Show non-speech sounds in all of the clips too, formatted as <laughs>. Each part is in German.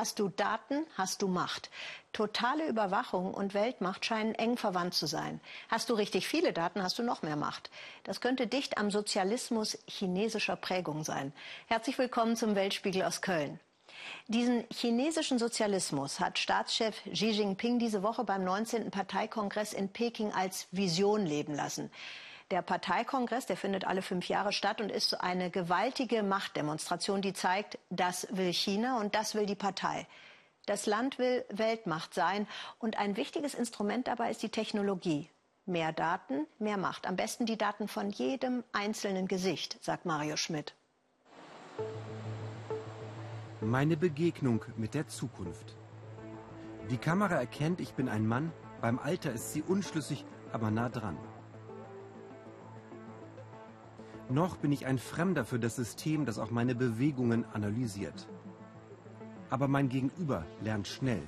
Hast du Daten, hast du Macht. Totale Überwachung und Weltmacht scheinen eng verwandt zu sein. Hast du richtig viele Daten, hast du noch mehr Macht. Das könnte dicht am Sozialismus chinesischer Prägung sein. Herzlich willkommen zum Weltspiegel aus Köln. Diesen chinesischen Sozialismus hat Staatschef Xi Jinping diese Woche beim 19. Parteikongress in Peking als Vision leben lassen. Der Parteikongress, der findet alle fünf Jahre statt und ist eine gewaltige Machtdemonstration, die zeigt, das will China und das will die Partei. Das Land will Weltmacht sein und ein wichtiges Instrument dabei ist die Technologie. Mehr Daten, mehr Macht. Am besten die Daten von jedem einzelnen Gesicht, sagt Mario Schmidt. Meine Begegnung mit der Zukunft. Die Kamera erkennt, ich bin ein Mann. Beim Alter ist sie unschlüssig, aber nah dran. Noch bin ich ein Fremder für das System, das auch meine Bewegungen analysiert. Aber mein Gegenüber lernt schnell.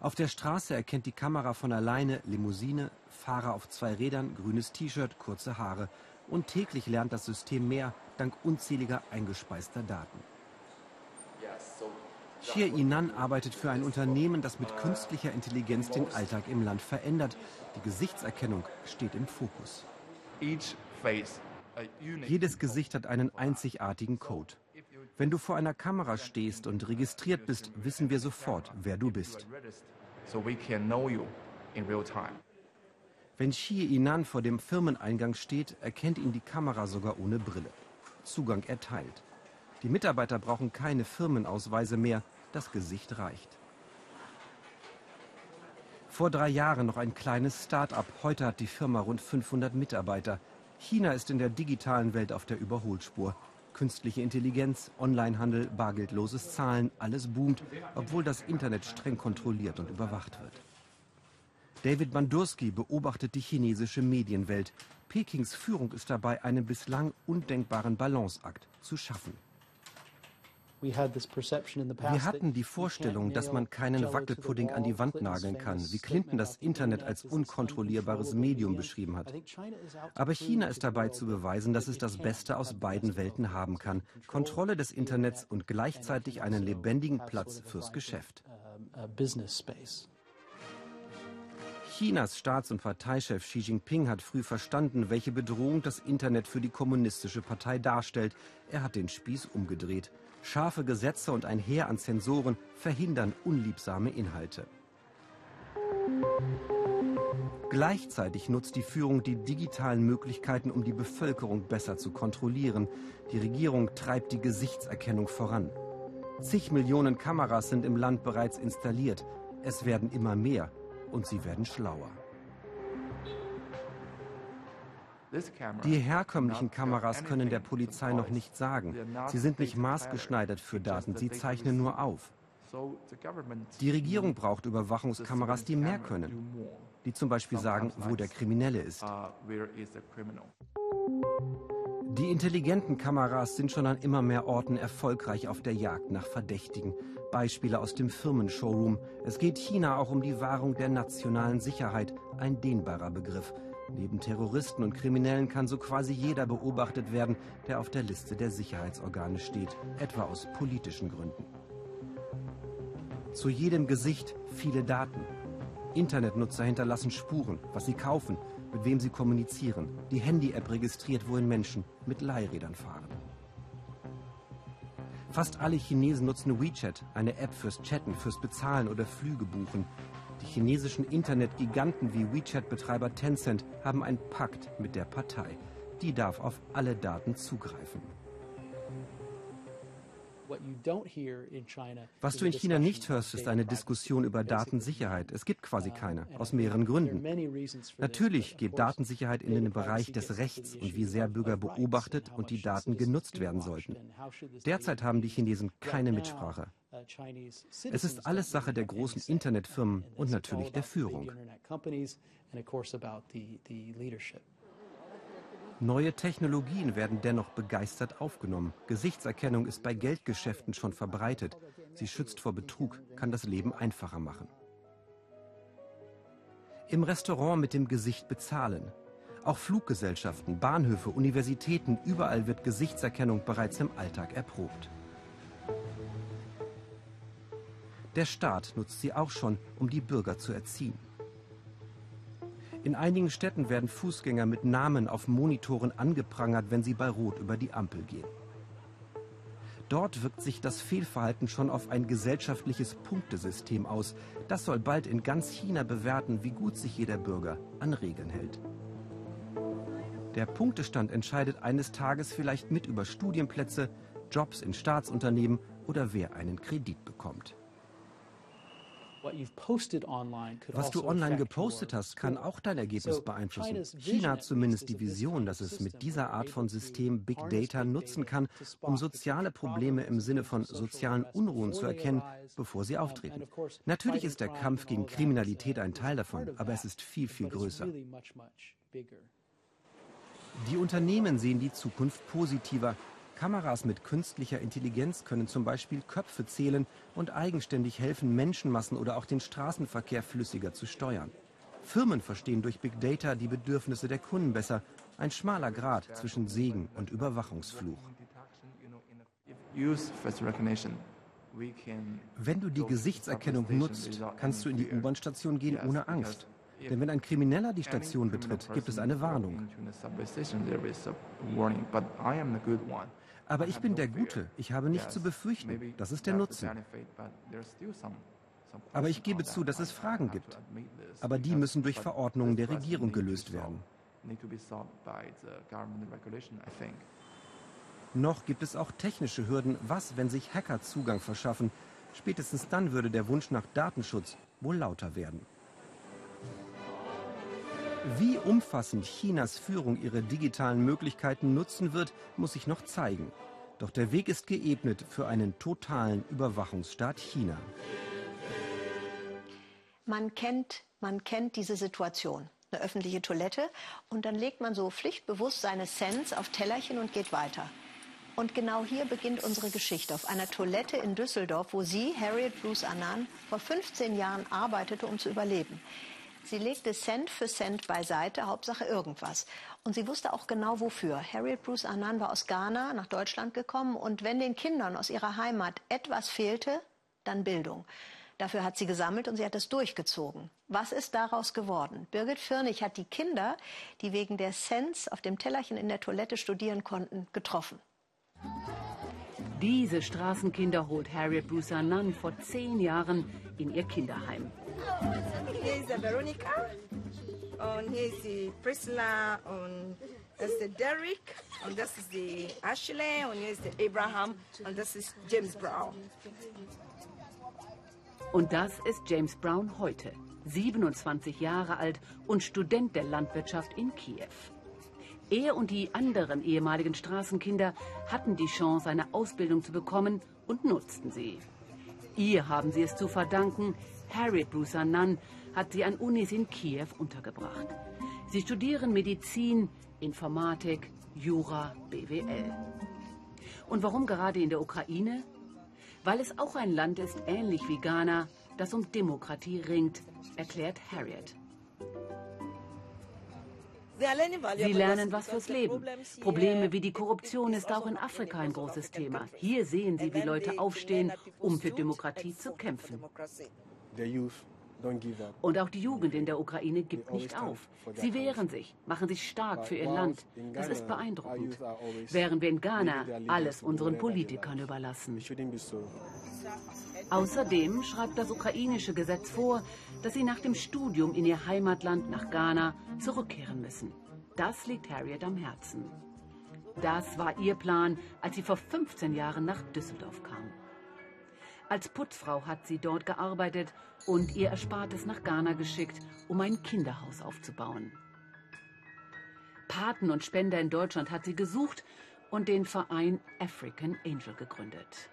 Auf der Straße erkennt die Kamera von alleine Limousine, Fahrer auf zwei Rädern, grünes T-Shirt, kurze Haare. Und täglich lernt das System mehr, dank unzähliger eingespeister Daten. Xie Yinan arbeitet für ein Unternehmen, das mit künstlicher Intelligenz den Alltag im Land verändert. Die Gesichtserkennung steht im Fokus. Jedes Gesicht hat einen einzigartigen Code. Wenn du vor einer Kamera stehst und registriert bist, wissen wir sofort, wer du bist. Wenn Xie Inan vor dem Firmeneingang steht, erkennt ihn die Kamera sogar ohne Brille. Zugang erteilt. Die Mitarbeiter brauchen keine Firmenausweise mehr, das Gesicht reicht. Vor drei Jahren noch ein kleines Start-up. Heute hat die Firma rund 500 Mitarbeiter. China ist in der digitalen Welt auf der Überholspur. Künstliche Intelligenz, Onlinehandel, bargeldloses Zahlen, alles boomt, obwohl das Internet streng kontrolliert und überwacht wird. David Bandurski beobachtet die chinesische Medienwelt. Pekings Führung ist dabei, einen bislang undenkbaren Balanceakt zu schaffen. Wir hatten die Vorstellung, dass man keinen Wackelpudding an die Wand nageln kann, wie Clinton das Internet als unkontrollierbares Medium beschrieben hat. Aber China ist dabei zu beweisen, dass es das Beste aus beiden Welten haben kann. Kontrolle des Internets und gleichzeitig einen lebendigen Platz fürs Geschäft. Chinas Staats- und Parteichef Xi Jinping hat früh verstanden, welche Bedrohung das Internet für die kommunistische Partei darstellt. Er hat den Spieß umgedreht. Scharfe Gesetze und ein Heer an Zensoren verhindern unliebsame Inhalte. Gleichzeitig nutzt die Führung die digitalen Möglichkeiten, um die Bevölkerung besser zu kontrollieren. Die Regierung treibt die Gesichtserkennung voran. Zig Millionen Kameras sind im Land bereits installiert. Es werden immer mehr und sie werden schlauer. Die herkömmlichen Kameras können der Polizei noch nicht sagen. Sie sind nicht maßgeschneidert für Daten, sie zeichnen nur auf. Die Regierung braucht Überwachungskameras, die mehr können, die zum Beispiel sagen, wo der Kriminelle ist. Die intelligenten Kameras sind schon an immer mehr Orten erfolgreich auf der Jagd nach Verdächtigen. Beispiele aus dem Firmenshowroom. Es geht China auch um die Wahrung der nationalen Sicherheit, ein dehnbarer Begriff. Neben Terroristen und Kriminellen kann so quasi jeder beobachtet werden, der auf der Liste der Sicherheitsorgane steht, etwa aus politischen Gründen. Zu jedem Gesicht viele Daten. Internetnutzer hinterlassen Spuren, was sie kaufen, mit wem sie kommunizieren. Die Handy-App registriert, wohin Menschen mit Leihrädern fahren. Fast alle Chinesen nutzen WeChat, eine App fürs Chatten, fürs Bezahlen oder Flüge buchen. Die chinesischen Internetgiganten wie WeChat-Betreiber Tencent haben einen Pakt mit der Partei. Die darf auf alle Daten zugreifen. Was du in China nicht hörst, ist eine Diskussion über Datensicherheit. Es gibt quasi keine, aus mehreren Gründen. Natürlich geht Datensicherheit in den Bereich des Rechts und wie sehr Bürger beobachtet und die Daten genutzt werden sollten. Derzeit haben die Chinesen keine Mitsprache. Es ist alles Sache der großen Internetfirmen und natürlich der Führung. Neue Technologien werden dennoch begeistert aufgenommen. Gesichtserkennung ist bei Geldgeschäften schon verbreitet. Sie schützt vor Betrug, kann das Leben einfacher machen. Im Restaurant mit dem Gesicht bezahlen. Auch Fluggesellschaften, Bahnhöfe, Universitäten, überall wird Gesichtserkennung bereits im Alltag erprobt. Der Staat nutzt sie auch schon, um die Bürger zu erziehen. In einigen Städten werden Fußgänger mit Namen auf Monitoren angeprangert, wenn sie bei Rot über die Ampel gehen. Dort wirkt sich das Fehlverhalten schon auf ein gesellschaftliches Punktesystem aus. Das soll bald in ganz China bewerten, wie gut sich jeder Bürger an Regeln hält. Der Punktestand entscheidet eines Tages vielleicht mit über Studienplätze, Jobs in Staatsunternehmen oder wer einen Kredit bekommt. Was du also online gepostet hast, kann auch dein Ergebnis beeinflussen. China hat zumindest die Vision, dass es mit dieser Art von System Big Data nutzen kann, um soziale Probleme im Sinne von sozialen Unruhen zu erkennen, bevor sie auftreten. Natürlich ist der Kampf gegen Kriminalität ein Teil davon, aber es ist viel, viel größer. Die Unternehmen sehen die Zukunft positiver. Kameras mit künstlicher Intelligenz können zum Beispiel Köpfe zählen und eigenständig helfen, Menschenmassen oder auch den Straßenverkehr flüssiger zu steuern. Firmen verstehen durch Big Data die Bedürfnisse der Kunden besser. Ein schmaler Grad zwischen Segen und Überwachungsfluch. Wenn du die Gesichtserkennung nutzt, kannst du in die U-Bahn-Station gehen ohne Angst. Denn wenn ein Krimineller die Station betritt, gibt es eine Warnung. Aber ich bin der Gute. Ich habe nichts zu befürchten. Das ist der Nutzen. Aber ich gebe zu, dass es Fragen gibt. Aber die müssen durch Verordnungen der Regierung gelöst werden. Noch gibt es auch technische Hürden. Was, wenn sich Hacker Zugang verschaffen? Spätestens dann würde der Wunsch nach Datenschutz wohl lauter werden. Wie umfassend Chinas Führung ihre digitalen Möglichkeiten nutzen wird, muss sich noch zeigen. Doch der Weg ist geebnet für einen totalen Überwachungsstaat China. Man kennt, man kennt diese Situation. Eine öffentliche Toilette und dann legt man so pflichtbewusst seine Cents auf Tellerchen und geht weiter. Und genau hier beginnt unsere Geschichte. Auf einer Toilette in Düsseldorf, wo sie, Harriet Bruce Annan, vor 15 Jahren arbeitete, um zu überleben. Sie legte Cent für Cent beiseite, Hauptsache irgendwas. Und sie wusste auch genau wofür. Harriet Bruce Annan war aus Ghana nach Deutschland gekommen und wenn den Kindern aus ihrer Heimat etwas fehlte, dann Bildung. Dafür hat sie gesammelt und sie hat es durchgezogen. Was ist daraus geworden? Birgit Firnig hat die Kinder, die wegen der Cents auf dem Tellerchen in der Toilette studieren konnten, getroffen. Diese Straßenkinder holt Harriet Bruce Annan vor zehn Jahren in ihr Kinderheim. Hier ist Veronika und hier ist die Priscilla und das ist der Derek und das ist die Ashley und hier ist der Abraham und das ist James Brown. Und das ist James Brown heute, 27 Jahre alt und Student der Landwirtschaft in Kiew. Er und die anderen ehemaligen Straßenkinder hatten die Chance, eine Ausbildung zu bekommen und nutzten sie. Ihr haben sie es zu verdanken, Harriet Busanan hat sie an Unis in Kiew untergebracht. Sie studieren Medizin, Informatik, Jura, BWL. Und warum gerade in der Ukraine? Weil es auch ein Land ist, ähnlich wie Ghana, das um Demokratie ringt, erklärt Harriet. Sie lernen was fürs Leben. Probleme wie die Korruption ist auch in Afrika ein großes Thema. Hier sehen Sie, wie Leute aufstehen, um für Demokratie zu kämpfen. Und auch die Jugend in der Ukraine gibt nicht auf. Sie wehren sich, machen sich stark für ihr Land. Das ist beeindruckend. Während wir in Ghana alles unseren Politikern überlassen. Außerdem schreibt das ukrainische Gesetz vor, dass sie nach dem Studium in ihr Heimatland nach Ghana zurückkehren müssen. Das liegt Harriet am Herzen. Das war ihr Plan, als sie vor 15 Jahren nach Düsseldorf kam. Als Putzfrau hat sie dort gearbeitet und ihr Erspartes nach Ghana geschickt, um ein Kinderhaus aufzubauen. Paten und Spender in Deutschland hat sie gesucht und den Verein African Angel gegründet.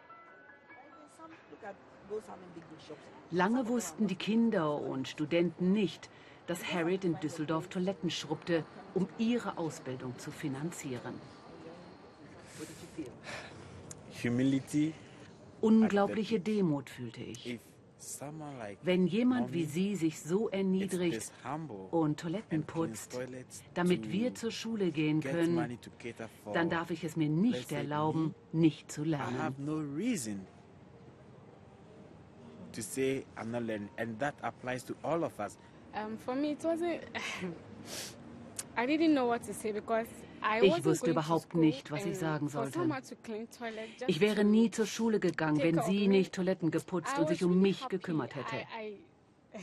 Lange wussten die Kinder und Studenten nicht, dass Harriet in Düsseldorf Toiletten schrubbte, um ihre Ausbildung zu finanzieren. Unglaubliche Demut fühlte ich. Wenn jemand wie sie sich so erniedrigt und Toiletten putzt, damit wir zur Schule gehen können, dann darf ich es mir nicht erlauben, nicht zu lernen. to say I'm not learning, and that applies to all of us. Um, for me, it wasn't. <laughs> I didn't know what to say because ich wusste überhaupt nicht, was ich sagen sollte. Ich wäre nie zur Schule gegangen, wenn sie nicht Toiletten geputzt und sich um mich gekümmert hätte. <laughs>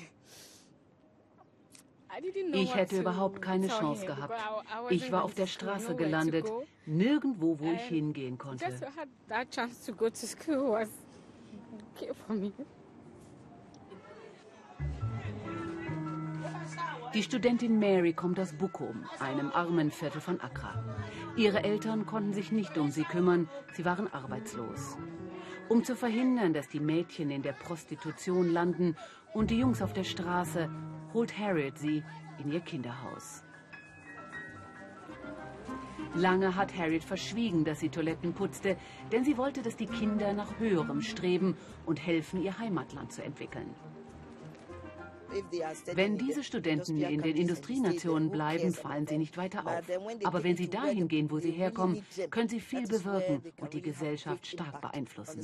Ich hätte überhaupt keine Chance gehabt. Ich war auf der Straße gelandet, nirgendwo, wo ich hingehen konnte. <laughs> Die Studentin Mary kommt aus Bukum, einem armen Viertel von Accra. Ihre Eltern konnten sich nicht um sie kümmern, sie waren arbeitslos. Um zu verhindern, dass die Mädchen in der Prostitution landen und die Jungs auf der Straße, holt Harriet sie in ihr Kinderhaus. Lange hat Harriet verschwiegen, dass sie Toiletten putzte, denn sie wollte, dass die Kinder nach höherem streben und helfen, ihr Heimatland zu entwickeln. Wenn diese Studenten in den Industrienationen bleiben, fallen sie nicht weiter auf. Aber wenn sie dahin gehen, wo sie herkommen, können sie viel bewirken und die Gesellschaft stark beeinflussen.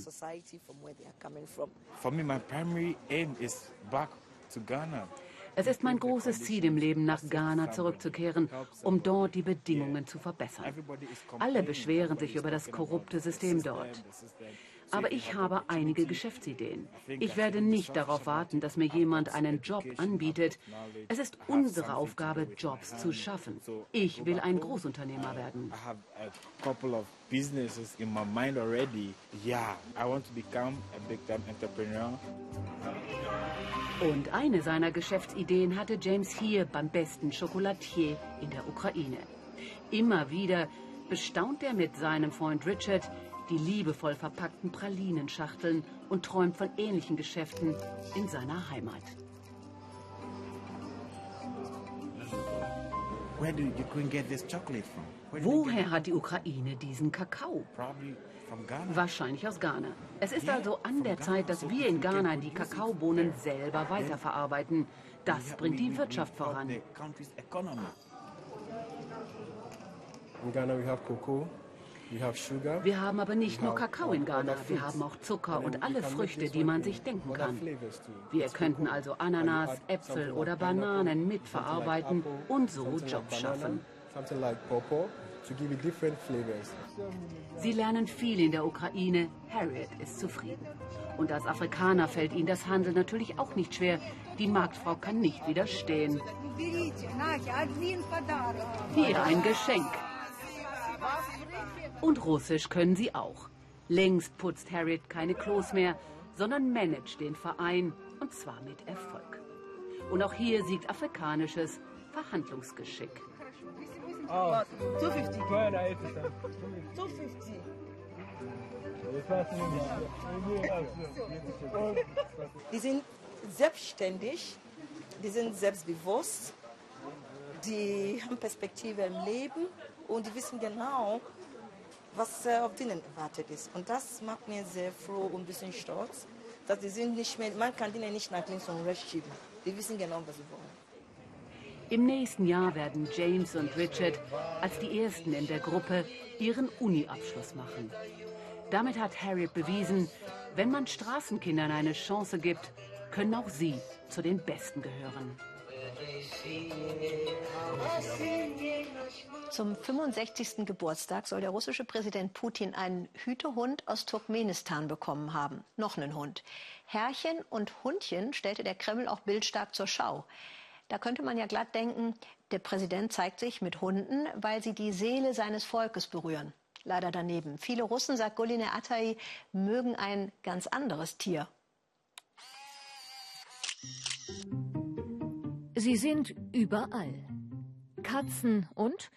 For me, my primary aim is back to Ghana. Es ist mein großes Ziel im Leben, nach Ghana zurückzukehren, um dort die Bedingungen zu verbessern. Alle beschweren sich über das korrupte System dort. Aber ich habe einige Geschäftsideen. Ich werde nicht darauf warten, dass mir jemand einen Job anbietet. Es ist unsere Aufgabe, Jobs zu schaffen. Ich will ein Großunternehmer werden. businesses in my mind already. Yeah, I want to become a big time entrepreneur. Und eine seiner Geschäftsideen hatte James hier beim besten Schokolatier in der Ukraine. Immer wieder bestaunt er mit seinem Freund Richard die liebevoll verpackten Pralinenschachteln und träumt von ähnlichen Geschäften in seiner Heimat. Woher hat die Ukraine diesen Kakao? Wahrscheinlich aus Ghana. Es ist also an der Zeit, dass wir in Ghana die Kakaobohnen selber weiterverarbeiten. Das bringt die Wirtschaft voran. In Ghana we have cocoa, wir haben aber nicht nur Kakao in Ghana, wir haben auch Zucker und alle Früchte, die man sich denken kann. Wir könnten also Ananas, Äpfel oder Bananen mitverarbeiten und so Jobs schaffen. Sie lernen viel in der Ukraine. Harriet ist zufrieden. Und als Afrikaner fällt ihnen das Handeln natürlich auch nicht schwer. Die Marktfrau kann nicht widerstehen. Hier ein Geschenk. Und Russisch können sie auch. Längst putzt Harriet keine Klos mehr, sondern managt den Verein und zwar mit Erfolg. Und auch hier siegt afrikanisches Verhandlungsgeschick. Oh. 250. 250. Die sind selbstständig, die sind selbstbewusst, die haben Perspektive im Leben und die wissen genau, was äh, auf ihnen erwartet ist. Und das macht mir sehr froh und ein bisschen stolz, dass die sind nicht mehr, man kann ihnen nicht nach links und rechts schieben. Die wissen genau, was sie wollen. Im nächsten Jahr werden James und Richard als die Ersten in der Gruppe ihren Uni-Abschluss machen. Damit hat Harriet bewiesen, wenn man Straßenkindern eine Chance gibt, können auch sie zu den Besten gehören. Zum 65. Geburtstag soll der russische Präsident Putin einen Hütehund aus Turkmenistan bekommen haben. Noch einen Hund. Herrchen und Hundchen stellte der Kreml auch bildstark zur Schau. Da könnte man ja glatt denken, der Präsident zeigt sich mit Hunden, weil sie die Seele seines Volkes berühren. Leider daneben. Viele Russen, sagt Goline Atai, mögen ein ganz anderes Tier. Sie sind überall. Katzen und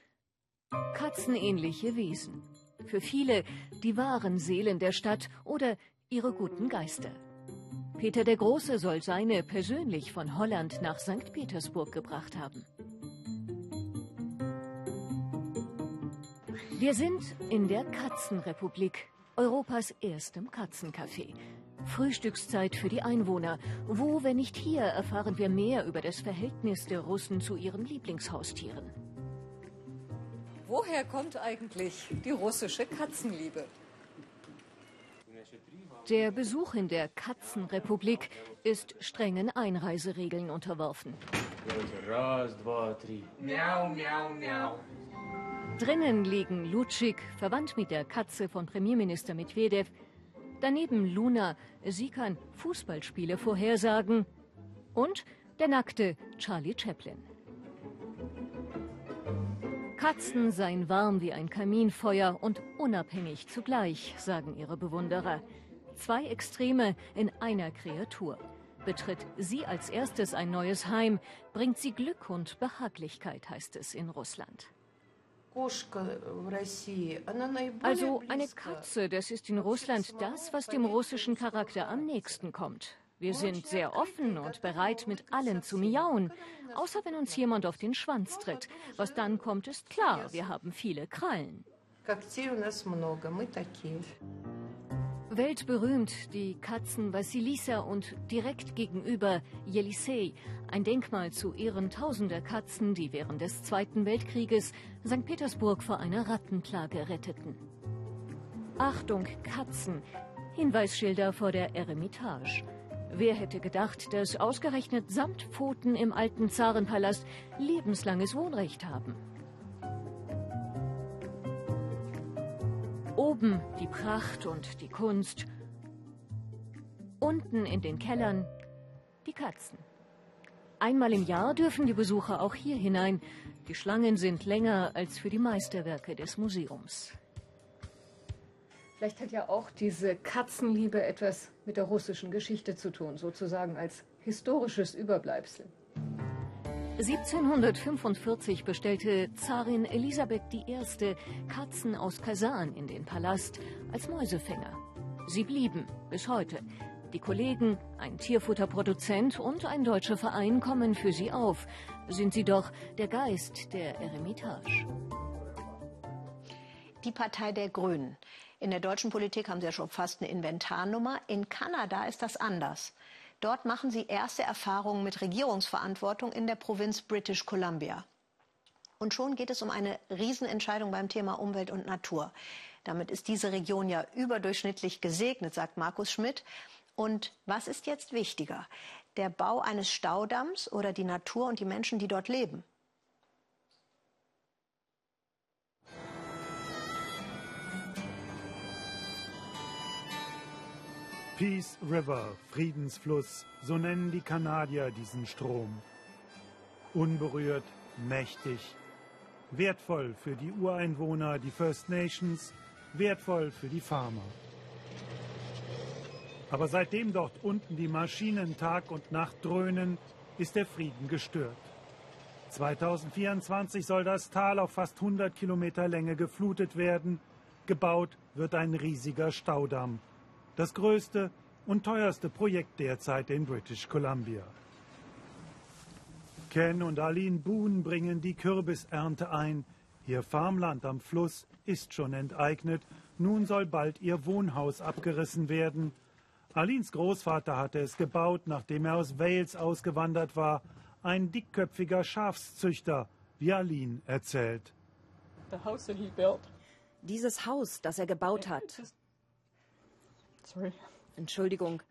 katzenähnliche Wesen. Für viele die wahren Seelen der Stadt oder ihre guten Geister. Peter der Große soll seine persönlich von Holland nach St. Petersburg gebracht haben. Wir sind in der Katzenrepublik, Europas erstem Katzencafé. Frühstückszeit für die Einwohner. Wo, wenn nicht hier, erfahren wir mehr über das Verhältnis der Russen zu ihren Lieblingshaustieren. Woher kommt eigentlich die russische Katzenliebe? Der Besuch in der Katzenrepublik ist strengen Einreiseregeln unterworfen. Drinnen liegen Lutschik, verwandt mit der Katze von Premierminister Medvedev. Daneben Luna, sie kann Fußballspiele vorhersagen. Und der nackte Charlie Chaplin. Katzen seien warm wie ein Kaminfeuer und unabhängig zugleich, sagen ihre Bewunderer. Zwei Extreme in einer Kreatur. Betritt sie als erstes ein neues Heim, bringt sie Glück und Behaglichkeit, heißt es in Russland. Also eine Katze, das ist in Russland das, was dem russischen Charakter am nächsten kommt. Wir sind sehr offen und bereit, mit allen zu miauen. Außer wenn uns jemand auf den Schwanz tritt. Was dann kommt, ist klar. Wir haben viele Krallen. Weltberühmt die Katzen Vasilisa und direkt gegenüber Jelisei, ein Denkmal zu Ehren tausender Katzen, die während des Zweiten Weltkrieges St. Petersburg vor einer Rattenplage retteten. Achtung, Katzen! Hinweisschilder vor der Eremitage. Wer hätte gedacht, dass ausgerechnet Samtpfoten im alten Zarenpalast lebenslanges Wohnrecht haben? Oben die Pracht und die Kunst. Unten in den Kellern die Katzen. Einmal im Jahr dürfen die Besucher auch hier hinein. Die Schlangen sind länger als für die Meisterwerke des Museums. Vielleicht hat ja auch diese Katzenliebe etwas mit der russischen Geschichte zu tun, sozusagen als historisches Überbleibsel. 1745 bestellte Zarin Elisabeth I. Katzen aus Kasan in den Palast als Mäusefänger. Sie blieben bis heute. Die Kollegen, ein Tierfutterproduzent und ein deutscher Verein kommen für sie auf. Sind sie doch der Geist der Eremitage. Die Partei der Grünen. In der deutschen Politik haben Sie ja schon fast eine Inventarnummer. In Kanada ist das anders. Dort machen sie erste Erfahrungen mit Regierungsverantwortung in der Provinz British Columbia. Und schon geht es um eine Riesenentscheidung beim Thema Umwelt und Natur. Damit ist diese Region ja überdurchschnittlich gesegnet, sagt Markus Schmidt. Und was ist jetzt wichtiger? Der Bau eines Staudamms oder die Natur und die Menschen, die dort leben? Peace River, Friedensfluss, so nennen die Kanadier diesen Strom. Unberührt, mächtig, wertvoll für die Ureinwohner, die First Nations, wertvoll für die Farmer. Aber seitdem dort unten die Maschinen Tag und Nacht dröhnen, ist der Frieden gestört. 2024 soll das Tal auf fast 100 Kilometer Länge geflutet werden. Gebaut wird ein riesiger Staudamm das größte und teuerste Projekt derzeit in British Columbia. Ken und Aline Boone bringen die Kürbisernte ein. Ihr Farmland am Fluss ist schon enteignet. Nun soll bald ihr Wohnhaus abgerissen werden. Alins Großvater hatte es gebaut, nachdem er aus Wales ausgewandert war. Ein dickköpfiger Schafszüchter, wie Aline erzählt. Dieses Haus, das er gebaut hat, Sorry. Entschuldigung.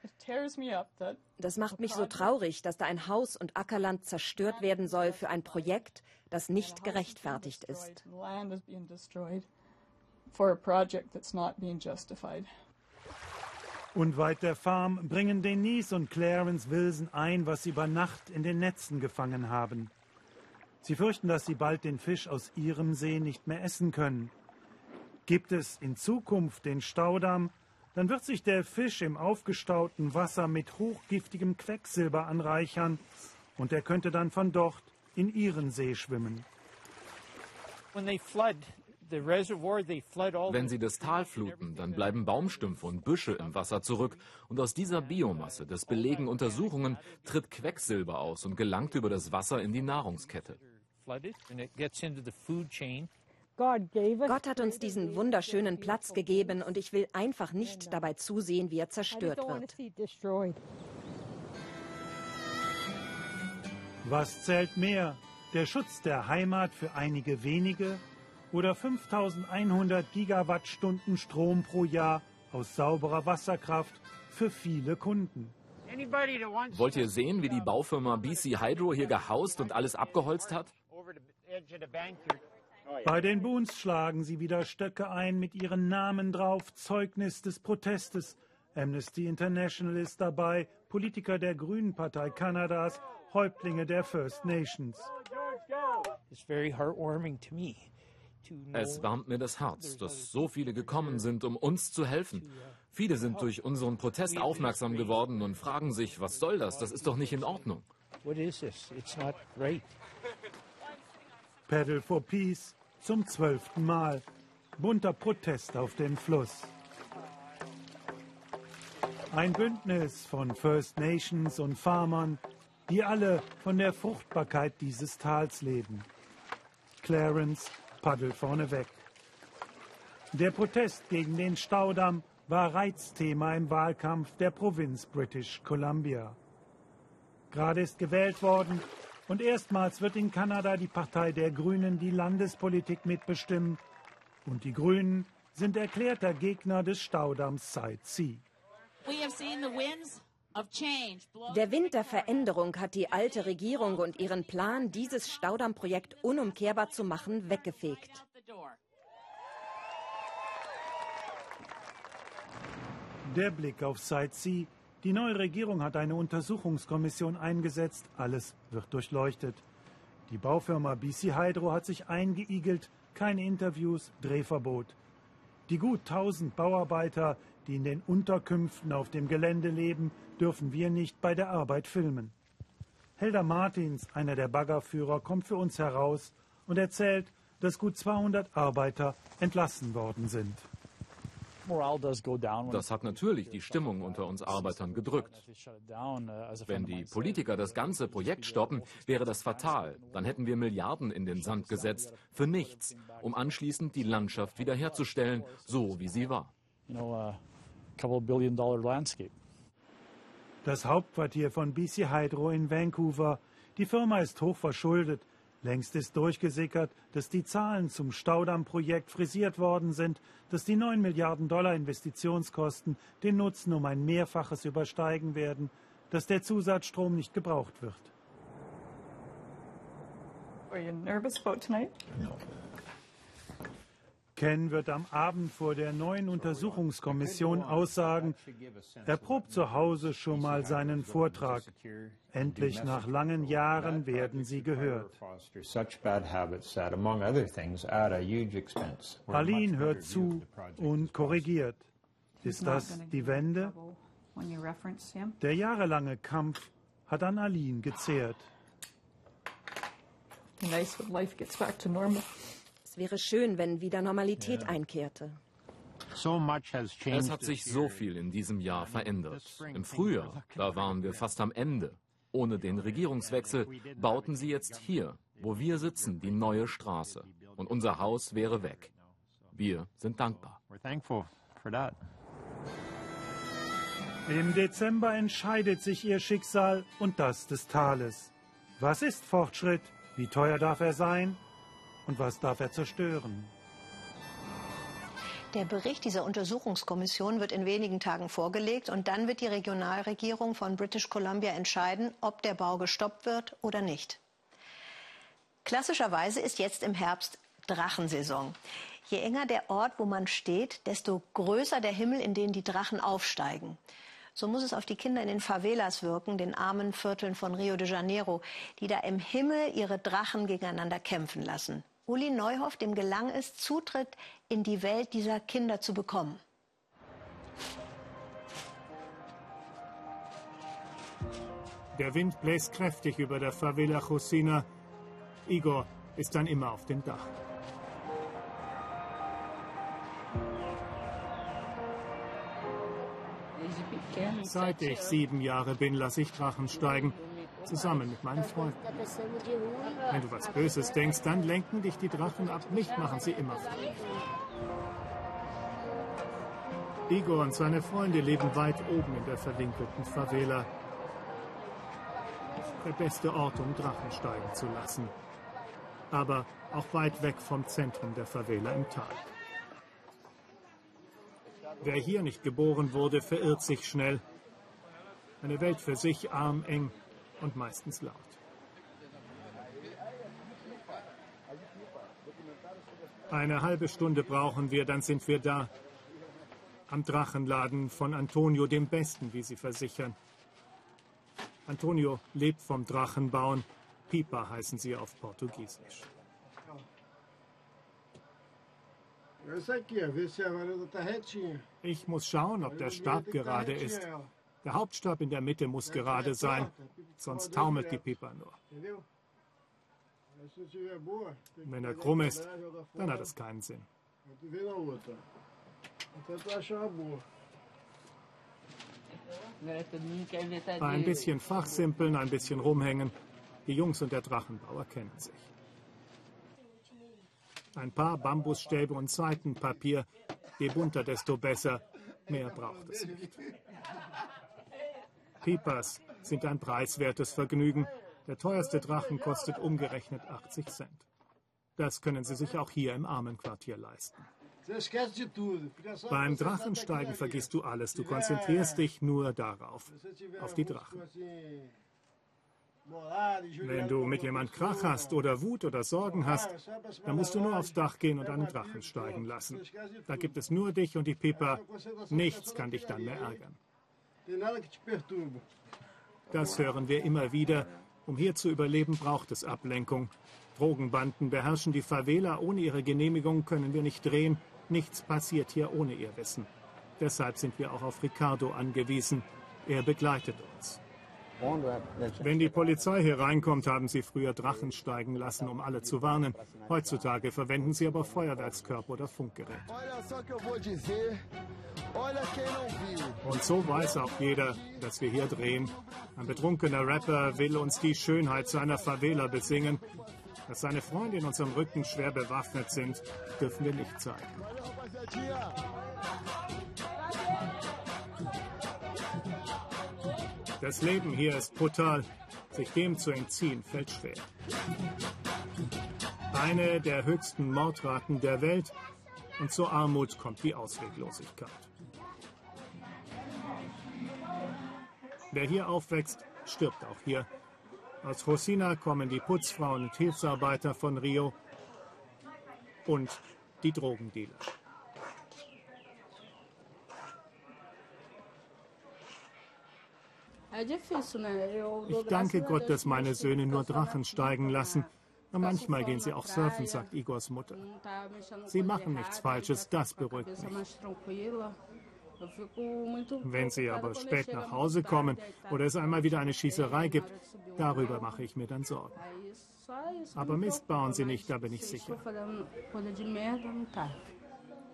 Das macht mich so traurig, dass da ein Haus und Ackerland zerstört werden soll für ein Projekt, das nicht gerechtfertigt ist. Unweit der Farm bringen Denise und Clarence Wilson ein, was sie über Nacht in den Netzen gefangen haben. Sie fürchten, dass sie bald den Fisch aus ihrem See nicht mehr essen können. Gibt es in Zukunft den Staudamm, dann wird sich der Fisch im aufgestauten Wasser mit hochgiftigem Quecksilber anreichern und er könnte dann von dort in ihren See schwimmen. Wenn sie das Tal fluten, dann bleiben Baumstümpfe und Büsche im Wasser zurück und aus dieser Biomasse, das belegen Untersuchungen, tritt Quecksilber aus und gelangt über das Wasser in die Nahrungskette. Gott hat uns diesen wunderschönen Platz gegeben und ich will einfach nicht dabei zusehen, wie er zerstört wird. Was zählt mehr? Der Schutz der Heimat für einige wenige oder 5100 Gigawattstunden Strom pro Jahr aus sauberer Wasserkraft für viele Kunden. Wollt ihr sehen, wie die Baufirma BC Hydro hier gehaust und alles abgeholzt hat? Bei den Boons schlagen sie wieder Stöcke ein mit ihren Namen drauf, Zeugnis des Protestes. Amnesty International ist dabei, Politiker der Grünen Partei Kanadas, Häuptlinge der First Nations. Es warmt mir das Herz, dass so viele gekommen sind, um uns zu helfen. Viele sind durch unseren Protest aufmerksam geworden und fragen sich, was soll das? Das ist doch nicht in Ordnung. Paddle for Peace zum zwölften Mal. Bunter Protest auf dem Fluss. Ein Bündnis von First Nations und Farmern, die alle von der Fruchtbarkeit dieses Tals leben. Clarence paddelt vorneweg. Der Protest gegen den Staudamm war Reizthema im Wahlkampf der Provinz British Columbia. Gerade ist gewählt worden und erstmals wird in Kanada die Partei der Grünen die Landespolitik mitbestimmen. Und die Grünen sind erklärter Gegner des Staudamms Side C. Der Wind der Veränderung hat die alte Regierung und ihren Plan, dieses Staudammprojekt unumkehrbar zu machen, weggefegt. Der Blick auf Side C. Die neue Regierung hat eine Untersuchungskommission eingesetzt. Alles wird durchleuchtet. Die Baufirma BC Hydro hat sich eingeigelt. Keine Interviews, Drehverbot. Die gut 1000 Bauarbeiter, die in den Unterkünften auf dem Gelände leben, dürfen wir nicht bei der Arbeit filmen. Helder Martins, einer der Baggerführer, kommt für uns heraus und erzählt, dass gut 200 Arbeiter entlassen worden sind. Das hat natürlich die Stimmung unter uns Arbeitern gedrückt. Wenn die Politiker das ganze Projekt stoppen, wäre das fatal. Dann hätten wir Milliarden in den Sand gesetzt, für nichts, um anschließend die Landschaft wiederherzustellen, so wie sie war. Das Hauptquartier von BC Hydro in Vancouver. Die Firma ist hoch verschuldet. Längst ist durchgesickert, dass die Zahlen zum Staudammprojekt frisiert worden sind, dass die 9 Milliarden Dollar Investitionskosten den Nutzen um ein Mehrfaches übersteigen werden, dass der Zusatzstrom nicht gebraucht wird. Are you nervous about tonight? No. Ken wird am Abend vor der neuen Untersuchungskommission aussagen, er probt zu Hause schon mal seinen Vortrag. Endlich nach langen Jahren werden sie gehört. Aline hört zu und korrigiert. Ist das die Wende? Der jahrelange Kampf hat an Aline gezehrt. Nice when life gets back to normal. Es wäre schön, wenn wieder Normalität ja. einkehrte. Es hat sich so viel in diesem Jahr verändert. Im Frühjahr, da waren wir fast am Ende. Ohne den Regierungswechsel bauten sie jetzt hier, wo wir sitzen, die neue Straße. Und unser Haus wäre weg. Wir sind dankbar. Im Dezember entscheidet sich ihr Schicksal und das des Tales. Was ist Fortschritt? Wie teuer darf er sein? Und was darf er zerstören? Der Bericht dieser Untersuchungskommission wird in wenigen Tagen vorgelegt und dann wird die Regionalregierung von British Columbia entscheiden, ob der Bau gestoppt wird oder nicht. Klassischerweise ist jetzt im Herbst Drachensaison. Je enger der Ort, wo man steht, desto größer der Himmel, in den die Drachen aufsteigen. So muss es auf die Kinder in den Favelas wirken, den armen Vierteln von Rio de Janeiro, die da im Himmel ihre Drachen gegeneinander kämpfen lassen. Uli Neuhoff, dem gelang es, Zutritt in die Welt dieser Kinder zu bekommen. Der Wind bläst kräftig über der Favela Josina. Igor ist dann immer auf dem Dach. Seit ich sieben Jahre bin, lasse ich Drachen steigen zusammen mit meinen Freunden. Wenn du was Böses denkst, dann lenken dich die Drachen ab. Mich machen sie immer frei. Igor und seine Freunde leben weit oben in der verwinkelten Favela. Der beste Ort, um Drachen steigen zu lassen. Aber auch weit weg vom Zentrum der Favela im Tal. Wer hier nicht geboren wurde, verirrt sich schnell. Eine Welt für sich, arm, eng und meistens laut. Eine halbe Stunde brauchen wir, dann sind wir da. Am Drachenladen von Antonio, dem Besten, wie Sie versichern. Antonio lebt vom Drachenbauen. Pipa heißen sie auf Portugiesisch. Ich muss schauen, ob der Stab gerade ist. Der Hauptstab in der Mitte muss gerade sein, sonst taumelt die Pipa nur. Wenn er krumm ist, dann hat es keinen Sinn. Ein bisschen fachsimpeln, ein bisschen rumhängen. Die Jungs und der Drachenbauer kennen sich. Ein paar Bambusstäbe und Seitenpapier. Je bunter, desto besser. Mehr braucht es nicht. Pipas sind ein preiswertes Vergnügen. Der teuerste Drachen kostet umgerechnet 80 Cent. Das können Sie sich auch hier im Armenquartier leisten. Beim Drachensteigen vergisst du alles. Du konzentrierst dich nur darauf, auf die Drachen. Wenn du mit jemand Krach hast oder Wut oder Sorgen hast, dann musst du nur aufs Dach gehen und einen Drachen steigen lassen. Da gibt es nur dich und die Pippa. Nichts kann dich dann mehr ärgern. Das hören wir immer wieder. Um hier zu überleben, braucht es Ablenkung. Drogenbanden beherrschen die Favela. Ohne ihre Genehmigung können wir nicht drehen. Nichts passiert hier ohne ihr Wissen. Deshalb sind wir auch auf Ricardo angewiesen. Er begleitet uns. Wenn die Polizei hier reinkommt, haben sie früher Drachen steigen lassen, um alle zu warnen. Heutzutage verwenden sie aber Feuerwerkskörper oder Funkgerät. Und so weiß auch jeder, dass wir hier drehen. Ein betrunkener Rapper will uns die Schönheit seiner Favela besingen. Dass seine Freunde in unserem Rücken schwer bewaffnet sind, dürfen wir nicht zeigen. Das Leben hier ist brutal. Sich dem zu entziehen, fällt schwer. Eine der höchsten Mordraten der Welt und zur Armut kommt die Ausweglosigkeit. Wer hier aufwächst, stirbt auch hier. Aus Rosina kommen die Putzfrauen und Hilfsarbeiter von Rio und die Drogendealer. Ich danke Gott, dass meine Söhne nur Drachen steigen lassen. Und manchmal gehen sie auch surfen, sagt Igors Mutter. Sie machen nichts Falsches, das beruhigt mich. Wenn sie aber spät nach Hause kommen oder es einmal wieder eine Schießerei gibt, darüber mache ich mir dann Sorgen. Aber Mist bauen sie nicht, da bin ich sicher.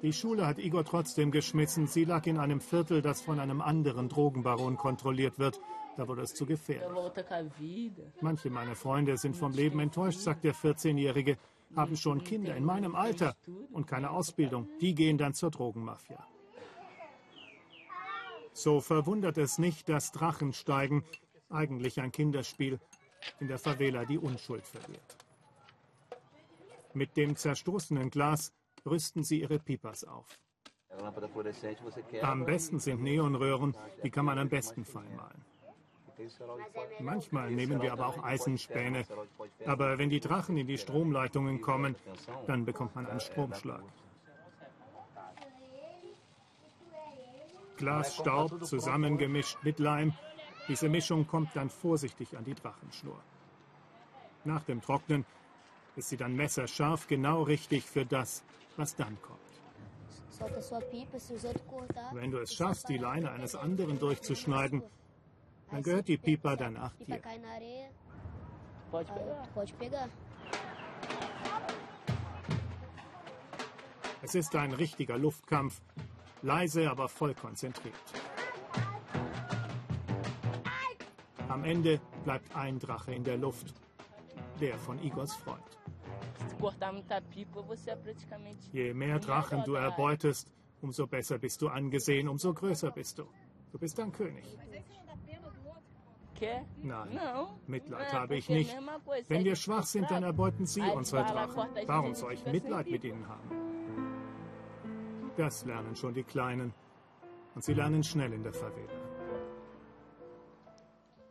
Die Schule hat Igor trotzdem geschmissen. Sie lag in einem Viertel, das von einem anderen Drogenbaron kontrolliert wird. Da wurde es zu gefährlich. Manche meiner Freunde sind vom Leben enttäuscht, sagt der 14-Jährige, haben schon Kinder in meinem Alter und keine Ausbildung. Die gehen dann zur Drogenmafia. So verwundert es nicht, dass Drachensteigen, eigentlich ein Kinderspiel, in der Favela die Unschuld verliert. Mit dem zerstoßenen Glas rüsten sie ihre Pipas auf. Am besten sind Neonröhren, die kann man am besten feinmalen. Manchmal nehmen wir aber auch Eisenspäne. Aber wenn die Drachen in die Stromleitungen kommen, dann bekommt man einen Stromschlag. Glasstaub zusammengemischt mit Leim. Diese Mischung kommt dann vorsichtig an die Drachenschnur. Nach dem Trocknen ist sie dann messerscharf, genau richtig für das, was dann kommt. Wenn du es schaffst, die Leine eines anderen durchzuschneiden, dann gehört die Pipa danach dir. Es ist ein richtiger Luftkampf, leise, aber voll konzentriert. Am Ende bleibt ein Drache in der Luft, der von Igors Freund. Je mehr Drachen du erbeutest, umso besser bist du angesehen, umso größer bist du. Du bist ein König. Nein, Mitleid habe ich nicht. Wenn wir schwach sind, dann erbeuten sie unsere Drachen. Warum soll ich Mitleid mit ihnen haben? Das lernen schon die Kleinen. Und sie lernen schnell in der Favela.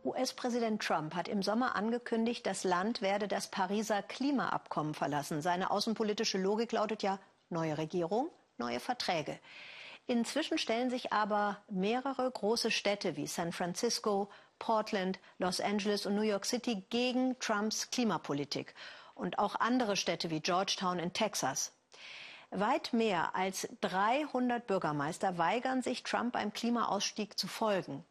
US-Präsident Trump hat im Sommer angekündigt, das Land werde das Pariser Klimaabkommen verlassen. Seine außenpolitische Logik lautet ja neue Regierung, neue Verträge. Inzwischen stellen sich aber mehrere große Städte wie San Francisco, Portland, Los Angeles und New York City gegen Trumps Klimapolitik und auch andere Städte wie Georgetown in Texas. Weit mehr als 300 Bürgermeister weigern sich, Trump beim Klimaausstieg zu folgen.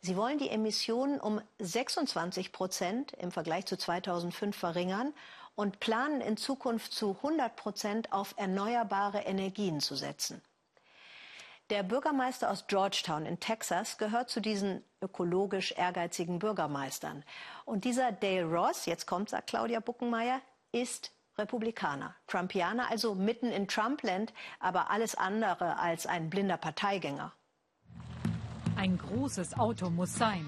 Sie wollen die Emissionen um 26 Prozent im Vergleich zu 2005 verringern und planen in Zukunft zu 100 Prozent auf erneuerbare Energien zu setzen. Der Bürgermeister aus Georgetown in Texas gehört zu diesen ökologisch ehrgeizigen Bürgermeistern. Und dieser Dale Ross, jetzt kommt, sagt Claudia Buckenmeier, ist Republikaner. Trumpianer, also mitten in Trumpland, aber alles andere als ein blinder Parteigänger. Ein großes Auto muss sein.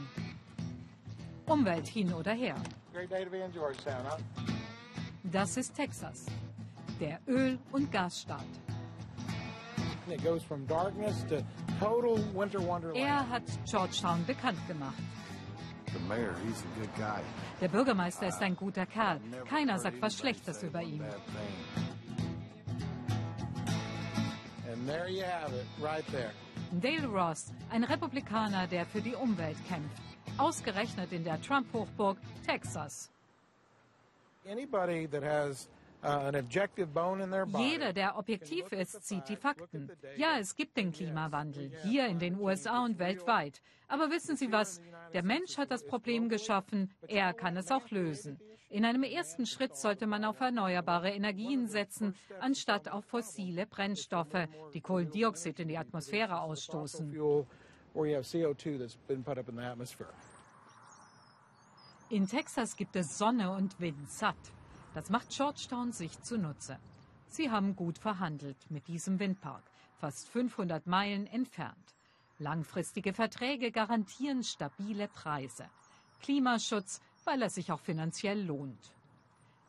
Umwelt hin oder her. Das ist Texas, der Öl- und Gasstaat. Er hat Georgetown bekannt gemacht. Der Bürgermeister ist ein guter Kerl. Keiner sagt was Schlechtes über ihn. Dale Ross, ein Republikaner, der für die Umwelt kämpft. Ausgerechnet in der Trump-Hochburg Texas. Anybody that has Jeder, der objektiv ist, sieht die Fakten. Ja, es gibt den Klimawandel, hier in den USA und weltweit. Aber wissen Sie was? Der Mensch hat das Problem geschaffen, er kann es auch lösen. In einem ersten Schritt sollte man auf erneuerbare Energien setzen, anstatt auf fossile Brennstoffe, die Kohlendioxid in die Atmosphäre ausstoßen. In Texas gibt es Sonne und Wind satt. Das macht Georgetown sich zunutze. Sie haben gut verhandelt mit diesem Windpark, fast 500 Meilen entfernt. Langfristige Verträge garantieren stabile Preise. Klimaschutz, weil er sich auch finanziell lohnt.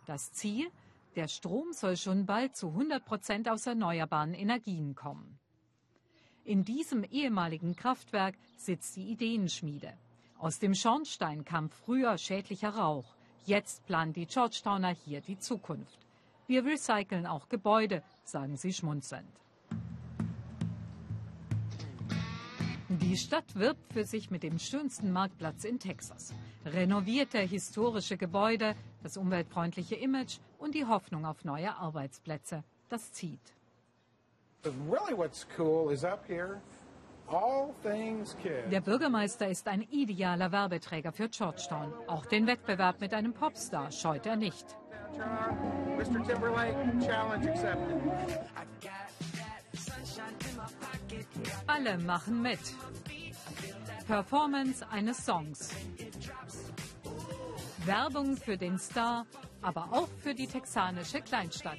Das Ziel? Der Strom soll schon bald zu 100 Prozent aus erneuerbaren Energien kommen. In diesem ehemaligen Kraftwerk sitzt die Ideenschmiede. Aus dem Schornstein kam früher schädlicher Rauch. Jetzt planen die Georgetowner hier die Zukunft. Wir recyceln auch Gebäude, sagen sie schmunzelnd. Die Stadt wirbt für sich mit dem schönsten Marktplatz in Texas. Renovierte historische Gebäude, das umweltfreundliche Image und die Hoffnung auf neue Arbeitsplätze. Das zieht. Really cool is up der Bürgermeister ist ein idealer Werbeträger für Georgetown. Auch den Wettbewerb mit einem Popstar scheut er nicht. Alle machen mit. Performance eines Songs. Werbung für den Star, aber auch für die texanische Kleinstadt.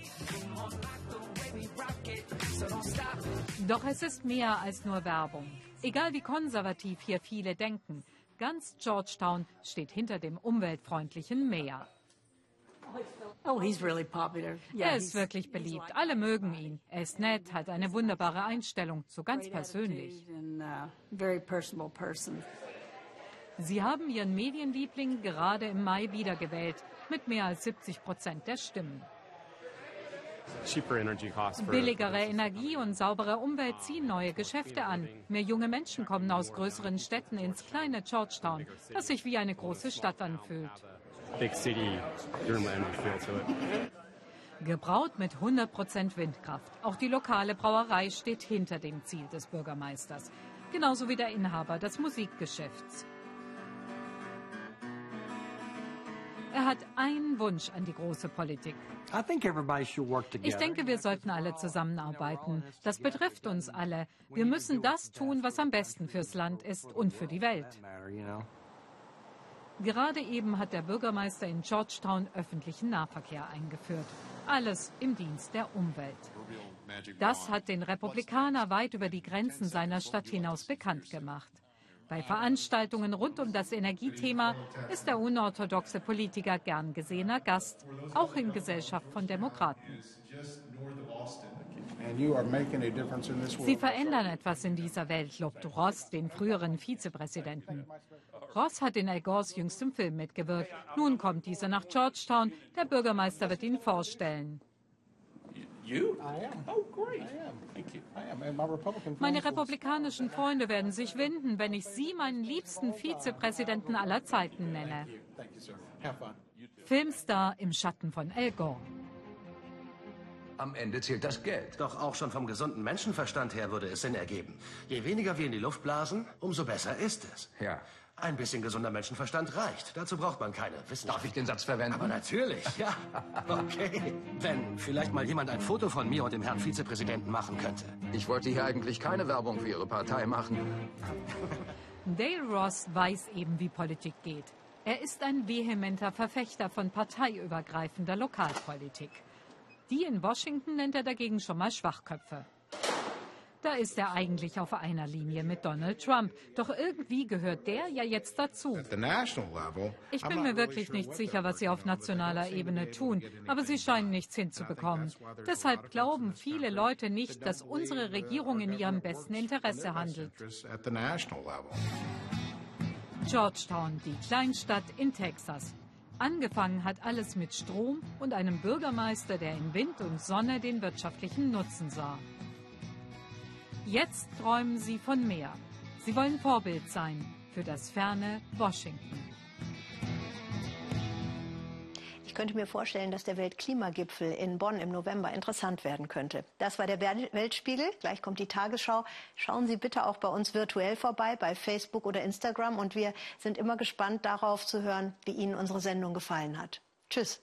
Doch es ist mehr als nur Werbung. Egal wie konservativ hier viele denken, ganz Georgetown steht hinter dem umweltfreundlichen Meer. Oh, er ist wirklich beliebt. Alle mögen ihn. Er ist nett, hat eine wunderbare Einstellung, so ganz persönlich. Uh, Sie haben ihren Medienliebling gerade im Mai wiedergewählt, mit mehr als 70 Prozent der Stimmen. Billigere Energie und saubere Umwelt ziehen neue Geschäfte an. Mehr junge Menschen kommen aus größeren Städten ins kleine Georgetown, das sich wie eine große Stadt anfühlt. Gebraut mit 100% Windkraft. Auch die lokale Brauerei steht hinter dem Ziel des Bürgermeisters. Genauso wie der Inhaber des Musikgeschäfts. Er hat einen Wunsch an die große Politik. Ich denke, wir sollten alle zusammenarbeiten. Das betrifft uns alle. Wir müssen das tun, was am besten fürs Land ist und für die Welt. Gerade eben hat der Bürgermeister in Georgetown öffentlichen Nahverkehr eingeführt. Alles im Dienst der Umwelt. Das hat den Republikaner weit über die Grenzen seiner Stadt hinaus bekannt gemacht. Bei Veranstaltungen rund um das Energiethema ist der unorthodoxe Politiker gern gesehener Gast, auch in Gesellschaft von Demokraten. Sie verändern etwas in dieser Welt, lobt Ross, den früheren Vizepräsidenten. Ross hat in Al Gores jüngstem Film mitgewirkt. Nun kommt dieser nach Georgetown. Der Bürgermeister wird ihn vorstellen. Meine republikanischen Freunde werden sich winden, wenn ich Sie meinen liebsten Vizepräsidenten aller Zeiten nenne. Filmstar im Schatten von Al Gore. Am Ende zählt das Geld. Doch auch schon vom gesunden Menschenverstand her würde es Sinn ergeben. Je weniger wir in die Luft blasen, umso besser ist es. Ja. Ein bisschen gesunder Menschenverstand reicht. Dazu braucht man keine Wissenschaft. Darf ich den Satz verwenden? Aber natürlich, ja. <laughs> Okay. Wenn vielleicht mal jemand ein Foto von mir und dem Herrn Vizepräsidenten machen könnte. Ich wollte hier eigentlich keine Werbung für Ihre Partei machen. <laughs> Dale Ross weiß eben, wie Politik geht. Er ist ein vehementer Verfechter von parteiübergreifender Lokalpolitik. Die in Washington nennt er dagegen schon mal Schwachköpfe. Da ist er eigentlich auf einer Linie mit Donald Trump. Doch irgendwie gehört der ja jetzt dazu. Ich bin mir wirklich nicht sicher, was sie auf nationaler Ebene tun, aber sie scheinen nichts hinzubekommen. Deshalb glauben viele Leute nicht, dass unsere Regierung in ihrem besten Interesse handelt. Georgetown, die Kleinstadt in Texas. Angefangen hat alles mit Strom und einem Bürgermeister, der in Wind und Sonne den wirtschaftlichen Nutzen sah. Jetzt träumen sie von mehr. Sie wollen Vorbild sein für das ferne Washington. Ich könnte mir vorstellen, dass der Weltklimagipfel in Bonn im November interessant werden könnte. Das war der Weltspiegel. Gleich kommt die Tagesschau. Schauen Sie bitte auch bei uns virtuell vorbei, bei Facebook oder Instagram. Und wir sind immer gespannt darauf zu hören, wie Ihnen unsere Sendung gefallen hat. Tschüss.